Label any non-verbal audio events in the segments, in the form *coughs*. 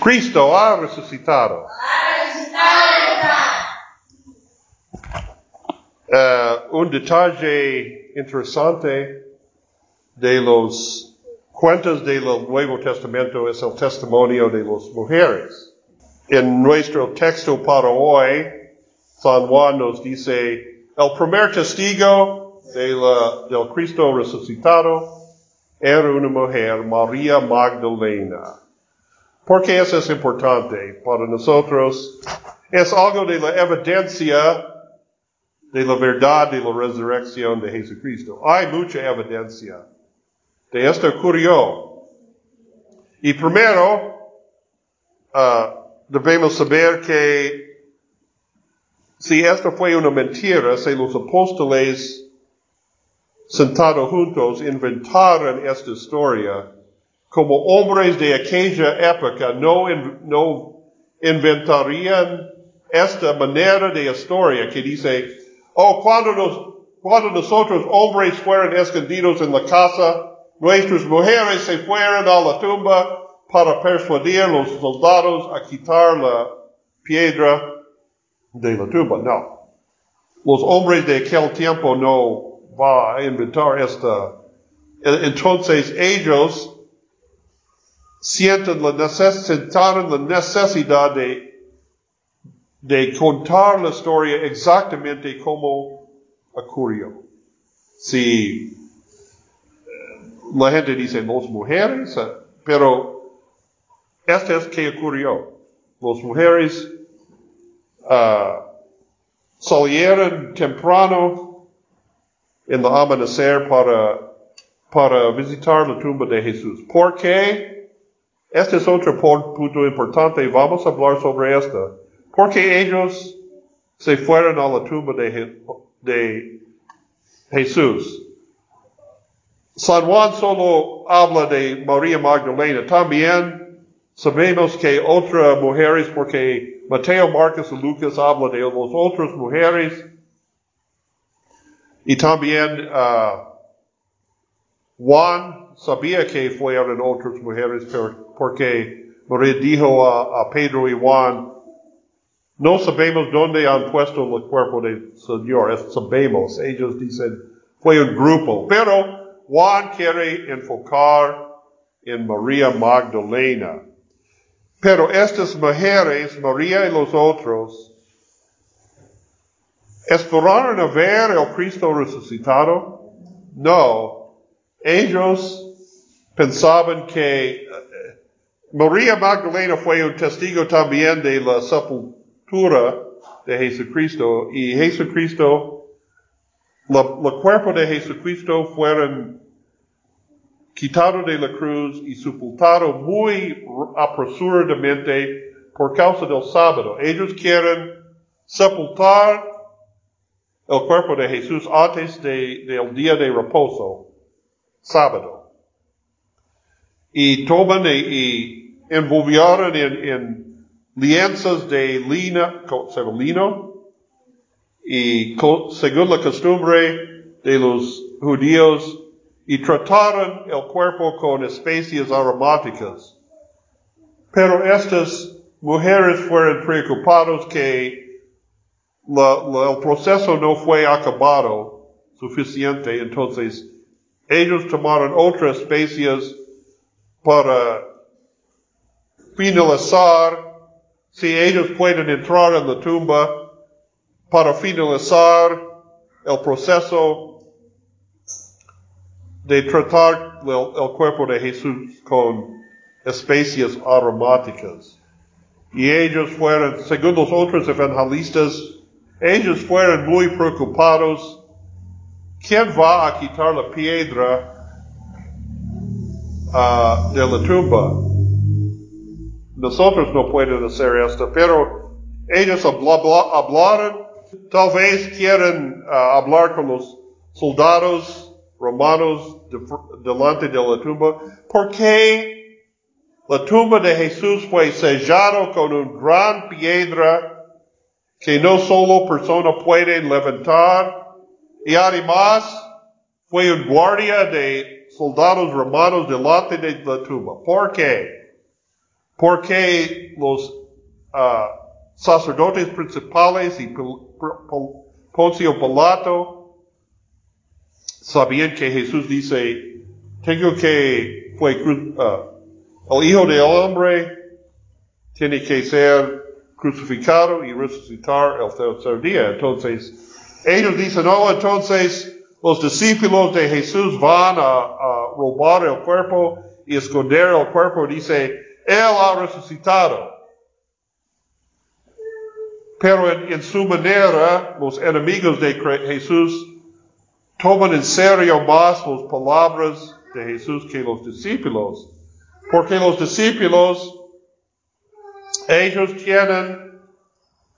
Cristo ha resucitado. Uh, un detalle interesante de los cuentos del Nuevo Testamento es el testimonio de las mujeres. En nuestro texto para hoy, San Juan nos dice, el primer testigo de la, del Cristo resucitado era una mujer, María Magdalena. ¿Por qué eso es importante para nosotros? Es algo de la evidencia de la verdad de la resurrección de Jesucristo. Hay mucha evidencia de esto ocurrió. Y primero, uh, debemos saber que si esto fue una mentira, si los apóstoles sentados juntos inventaron esta historia, como hombres de aquella época no, inventarían esta manera de historia que dice, oh, cuando, nos, cuando nosotros hombres fueron escondidos en la casa, nuestras mujeres se fueron a la tumba para persuadir a los soldados a quitar la piedra de la tumba. No. Los hombres de aquel tiempo no va a inventar esta. Entonces ellos sienten la, necesidad, la necesidad de, de contar la historia exactamente como ocurrió. Si la gente dice las mujeres, eh, pero esto es que ocurrió. Las mujeres uh, salieron temprano en la amanecer para, para visitar la tumba de Jesús. ¿Por qué? Este es otro punto importante. Vamos a hablar sobre esto. Porque ellos se fueron a la tumba de, Jesús. San Juan solo habla de María Magdalena. También sabemos que otras mujeres, porque Mateo, Marcos y Lucas hablan de las otras mujeres. Y también uh, Juan sabía que fueron otras mujeres porque María dijo a, a, Pedro y Juan, no sabemos dónde han puesto el cuerpo del Señor, sabemos, ellos dicen, fue un grupo, pero Juan quiere enfocar en María Magdalena. Pero estas mujeres, María y los otros, ¿esperaron a ver el Cristo resucitado? No. Ellos pensaban que María Magdalena fue un testigo también de la sepultura de Jesucristo y Jesucristo el cuerpo de Jesucristo fueron quitado de la cruz y sepultado muy apresuradamente por causa del sábado. Ellos quieren sepultar el cuerpo de Jesús antes del día de reposo, sábado. Y toman y, envolvieron en, lienzas de lina, lino, y según la costumbre de los judíos, y trataron el cuerpo con especies aromáticas. Pero estas mujeres fueron preocupadas que el proceso no fue acabado suficiente, entonces ellos tomaron otras especies para finalizar si ellos pueden entrar en la tumba para finalizar el proceso de tratar el, cuerpo de Jesús con especies aromáticas. Y ellos fueron, según los otros evangelistas, ellos fueron muy preocupados. ¿Quién va a quitar la piedra uh, de la tumba? Nosotros no podemos hacer esto, pero ellos hablaron Tal vez quieren uh, hablar con los soldados romanos delante de la tumba. ¿Por qué la tumba de Jesús fue sellada con una gran piedra que no solo persona puede levantar? Y además fue un guardia de soldados romanos delante de la tumba. ¿Por qué? Porque los uh, sacerdotes principales y Poncio Pilato sabían que Jesús dice, tengo que, fue uh, el Hijo del Hombre tiene que ser crucificado y resucitar el tercer día. Entonces, ellos dicen, no, entonces los discípulos de Jesús van a, robar el cuerpo y esconder el cuerpo. Dice, Él ha resucitado. Pero en, su manera, los enemigos de Jesús toman en serio más las palabras de Jesús que los discípulos. Porque los discípulos, ellos tienen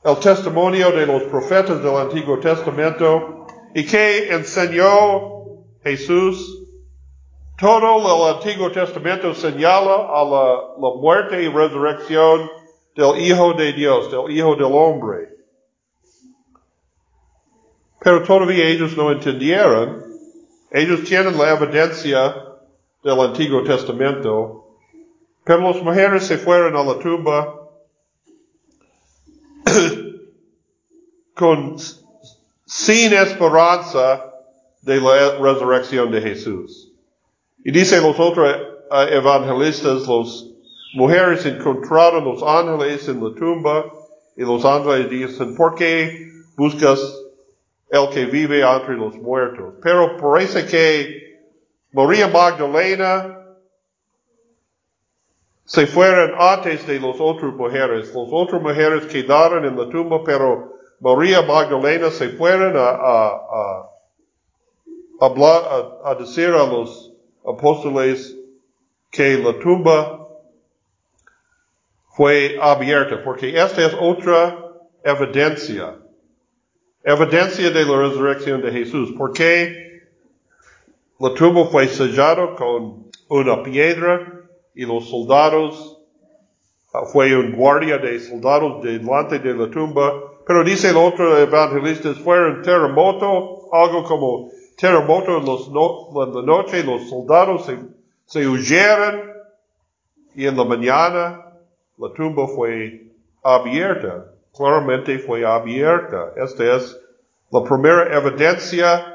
el testimonio de los profetas del Antiguo Testamento y que enseñó Jesús. Todo el Antiguo Testamento señala a la, muerte y resurrección del Hijo de Dios, del Hijo del Hombre. Pero todavía ellos no entendieron. Ellos tienen la evidencia del Antiguo Testamento. Pero las mujeres se fueron a la tumba *coughs* con sin esperanza de la resurrección de Jesús. Y dice los otros eh, evangelistas, los mujeres encontraron los ángeles en la tumba y los ángeles dicen, ¿por qué buscas el que vive entre los muertos? Pero parece que María Magdalena se fueron antes de las otras mujeres. Las otras mujeres quedaron en la tumba, pero María Magdalena se fueron a, a, a, a decir a los apóstoles que la tumba fue abierta, porque esta es otra evidencia, evidencia de la resurrección de Jesús, porque la tumba fue sellada con una piedra y los soldados, ah, fue un guardia de soldados delante de la tumba, pero dice el otro evangelista, fue un terremoto, algo como terremoto en, los en la noche, los soldados se, se huyeron y en la mañana la tumba fue abierta, claramente fue abierta. Esta es la primera evidencia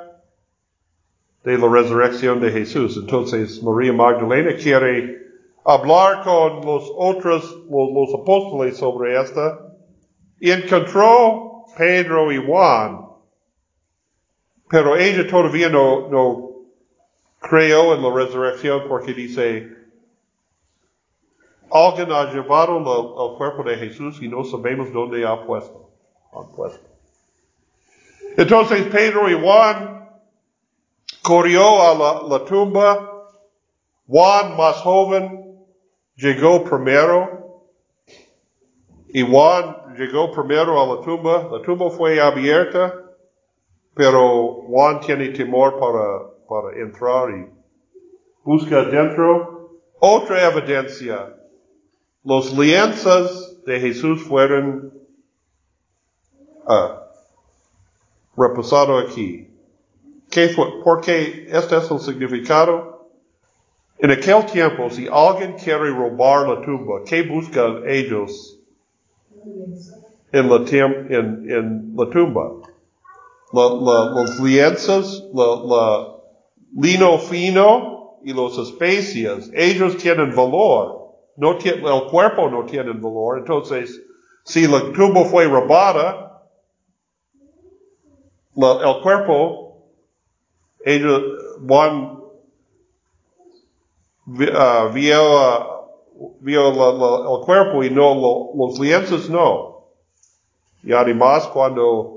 de la resurrección de Jesús. Entonces María Magdalena quiere hablar con los otros, los, apóstoles sobre esta, y encontró Pedro y Juan, pero ella todavía no, no creyó en la resurrección porque dice, alguien ha llevado el cuerpo de Jesús y no sabemos dónde ha puesto. Ha puesto. Entonces Pedro y Juan corrió a la, la tumba. Juan más joven llegó primero y Juan llegó primero a la tumba. La tumba fue abierta, pero Juan tiene temor para, para entrar y busca dentro. Otra evidencia. Los lienzas de Jesús fueron uh, reposados aquí. ¿Qué fue? Porque este es el significado en aquel tiempo, si alguien quiere robar la tumba, ¿qué buscan ellos en la, en, en la tumba? Los lienzos, la, lino fino y las especias. Ellos tienen valor. No el cuerpo no tiene valor. Entonces, si la tumba fue robada, el cuerpo, ellos van uh, vio, vio el cuerpo y no los lienzos no. Y además cuando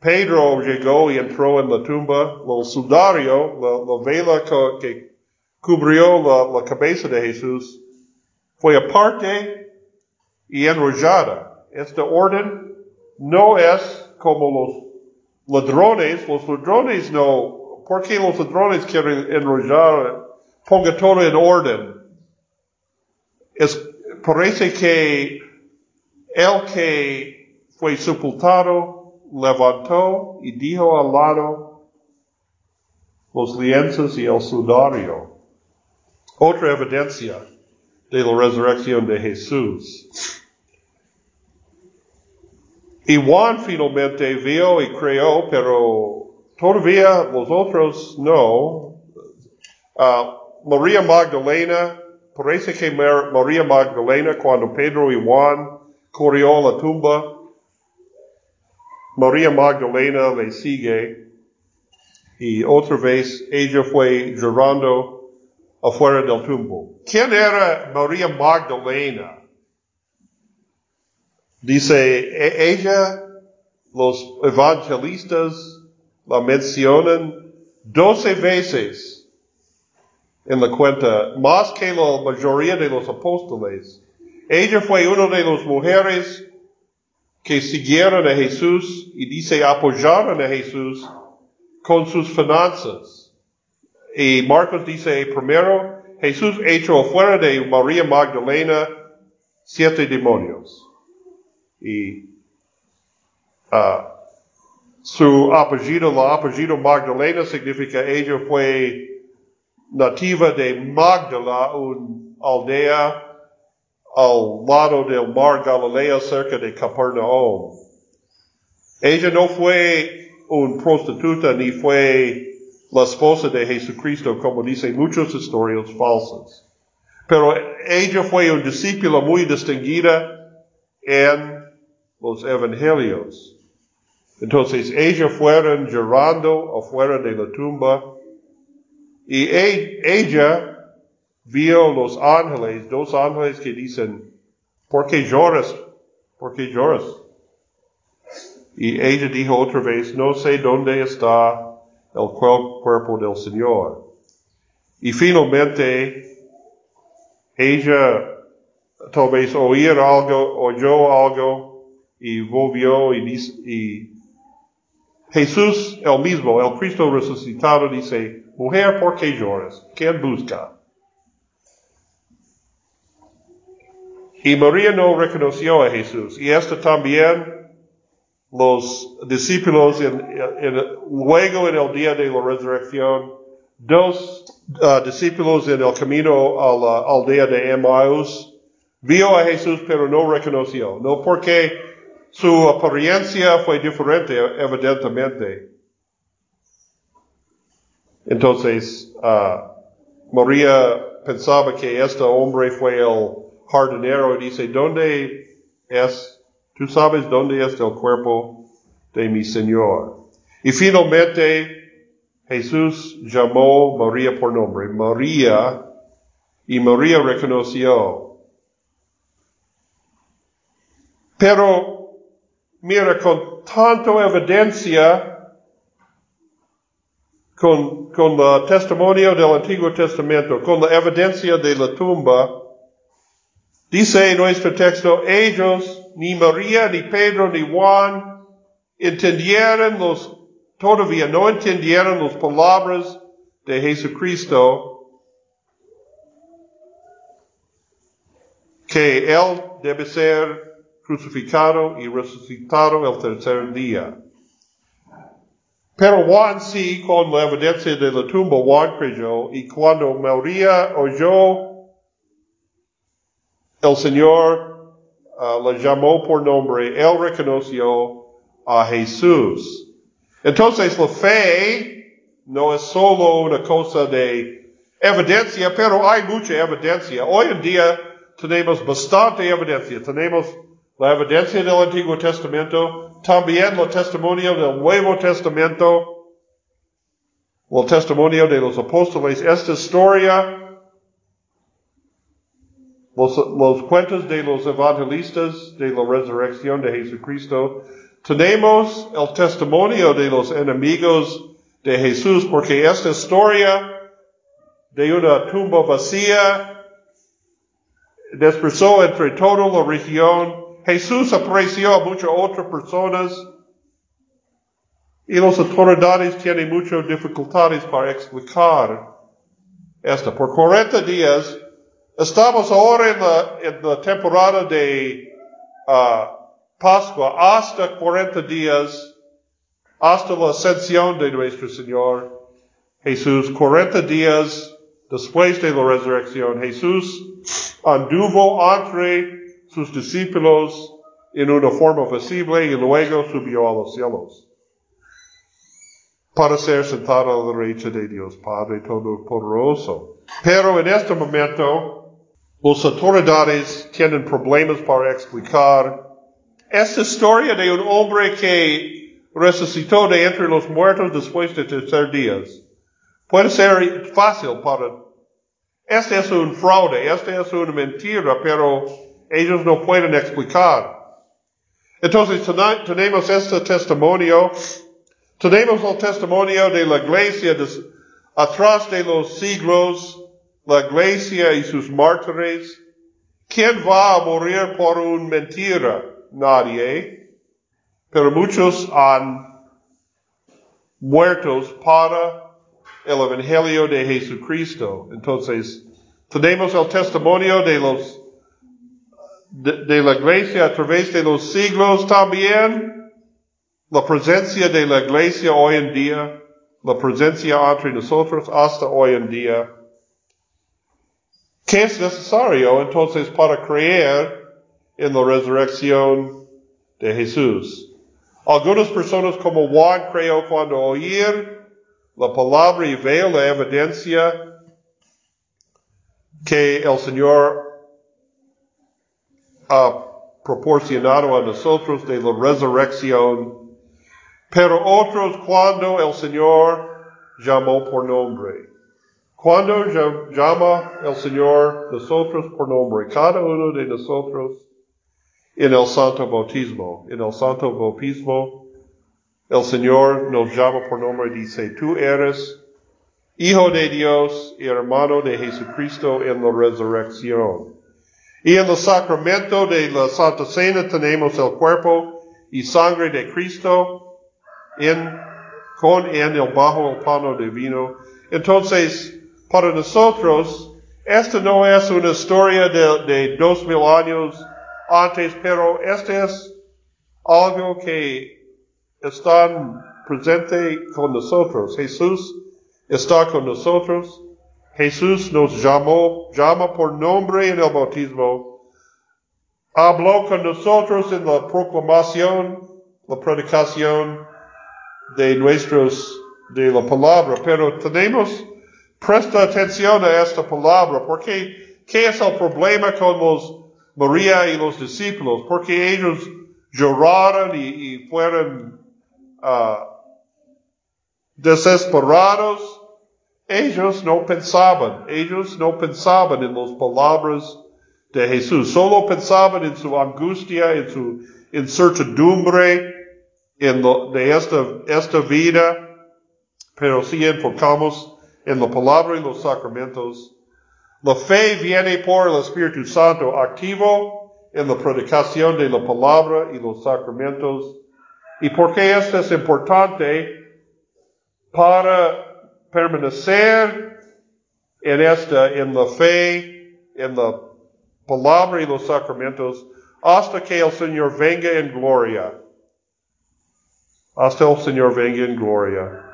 Pedro llegó y entró en la tumba, el sudario, la, vela que, cubrió la, cabeza de Jesús, fue aparte y enrollada. Este orden no es como los ladrones. Los ladrones no, ¿por qué los ladrones quieren enrollar ponga todo en orden. Es, parece que el que fue sepultado levantó y dijo al lado los lienzos y el sudario. Otra evidencia. de la resurrección de Jesús. Y Juan finalmente vio y creó, pero todavía los otros no. Uh, María Magdalena, parece que María Magdalena, cuando Pedro y Juan corrió a la tumba, María Magdalena le sigue y otra vez ella fue llorando afuera del tumbo. ¿Quién era María Magdalena? Dice e-, ella, los evangelistas la mencionan doce veces en la cuenta, más que la mayoría de los apóstoles. Ella fue una de las mujeres que siguieron a Jesús y dice apoyaron a Jesús con sus finanzas. Y Marcos dice primero, Jesús echó afuera de María Magdalena siete demonios. Y uh, su apellido, la apellido Magdalena significa ella fue nativa de Magdala, una aldea al lado del mar Galileo cerca de Capernaum. Ella no fue una prostituta ni fue la esposa de Jesucristo como dicen muchos historias falsos. Pero ella fue una discípula muy distinguida en los evangelios. Entonces ella fueron llorando afuera de la tumba y e, ella vio los ángeles, dos ángeles que dicen, ¿por qué lloras? ¿Por qué lloras? Y ella dijo otra vez, no sé dónde está el cuerpo del Señor. Y finalmente, ella tal vez oír algo, oyó algo y volvió y, y Jesús el mismo, el Cristo resucitado, dice, mujer, ¿por qué lloras? ¿Quién busca? Y María no reconoció a Jesús. Y esto también los discípulos luego en el día de la resurrección, dos uh, discípulos en el camino a la aldea de Emmaus, vio a Jesús pero no reconoció. No porque su apariencia fue diferente, evidentemente. Entonces, uh, María pensaba que este hombre fue el jardinero y dice, ¿dónde es? ¿Tú sabes dónde es el cuerpo de mi Señor? Y finalmente Jesús llamó María por nombre, María, y María reconoció. Pero, mira, con tanto evidencia, con, con el testimonio del Antiguo Testamento, con la evidencia de la tumba, Dice nuestro texto, ellos, ni María, ni Pedro, ni Juan, entendieron los, todavía no entendieron las palabras de Jesucristo, que Él debe ser crucificado y resucitado el tercer día. Pero Juan sí, con la evidencia de la tumba, Juan creyó, y cuando María oyó el Señor uh, le llamó por nombre, él reconoció a Jesús. Entonces la fe no es solo una cosa de evidencia, pero hay mucha evidencia. Hoy en día tenemos bastante evidencia. Tenemos la evidencia del Antiguo Testamento, también el testimonio del Nuevo Testamento, el testimonio de los apóstoles. Esta historia los, cuentos de los evangelistas de la resurrección de Jesucristo, tenemos el testimonio de los enemigos de Jesús, porque esta historia de una tumba vacía dispersó entre toda la región. Jesús apareció a muchas otras personas y las autoridades tienen muchas dificultades para explicar esto. Por 40 días, Estamos ahora en la, temporada de uh, Pascua hasta 40 días, hasta la ascensión de nuestro Señor Jesús, 40 días después de la resurrección, Jesús anduvo entre sus discípulos en una forma visible y luego subió a los cielos para ser sentado a la derecha de Dios Padre Todopoderoso. Pero en este momento, las autoridades tienen problemas para explicar esta historia de un hombre que resucitó de entre los muertos después de tercer días. Puede ser fácil para... Este es un fraude, este es una mentira, pero ellos no pueden explicar. Entonces tenemos este testimonio tenemos el testimonio de la iglesia atrás de los siglos, la iglesia y sus mártires. ¿Quién va a morir por una mentira? Nadie. Pero muchos han muerto para el evangelio de Jesucristo. Entonces, tenemos el testimonio de los de la iglesia a través de los siglos también la presencia de la iglesia hoy en día, la presencia entre nosotros hasta hoy en día, ¿qué es necesario entonces para creer en la resurrección de Jesús? Algunas personas como Juan creyó cuando oír la palabra y ver la evidencia que el Señor ha proporcionado a nosotros de la resurrección pero otros cuando el Señor llamó por nombre. Cuando llama el Señor nosotros por nombre, cada uno de nosotros en el santo bautismo. En el santo bautismo, el Señor nos llama por nombre y dice, tú eres Hijo de Dios y hermano de Jesucristo en la resurrección. Y en el sacramento de la Santa Cena tenemos el cuerpo y sangre de Cristo en, con en el bajo el pano divino. Entonces, para nosotros, esta no es una historia de, dos mil años antes, pero este es algo que está presente con nosotros. Jesús está con nosotros. Jesús nos llamó, llama por nombre en el bautismo. Habló con nosotros en la proclamación, la predicación de nuestros, de la palabra, pero tenemos, presta atención a esta palabra, porque ¿qué es el problema con los María y los discípulos? Porque ellos lloraron y, fueron uh, desesperados. Ellos no pensaban, ellos no pensaban en las palabras de Jesús, solo pensaban en su angustia, en su incertidumbre, en lo, de esta, esta vida, pero si enfocamos en la palabra y los sacramentos. La fe viene por el Espíritu Santo activo en la predicación de la palabra y los sacramentos. ¿Y por qué esto es importante? Para permanecer en esta, en la fe, en la palabra y los sacramentos, hasta que el Señor venga en gloria hasta el Señor venga en gloria.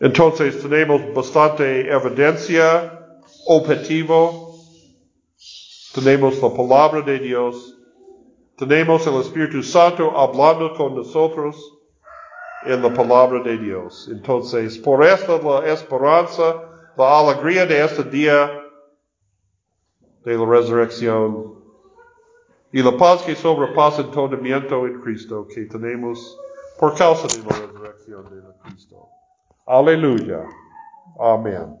Entonces tenemos bastante evidencia objetivo. Tenemos la palabra de Dios. Tenemos el Espíritu Santo hablando con nosotros en la palabra de Dios. Entonces, por esta la esperanza, la alegría de este día de la resurrección y la paz que sobrepasa entendimiento en Cristo que tenemos por causa de la resurrección de Cristo. Hallelujah. Amen.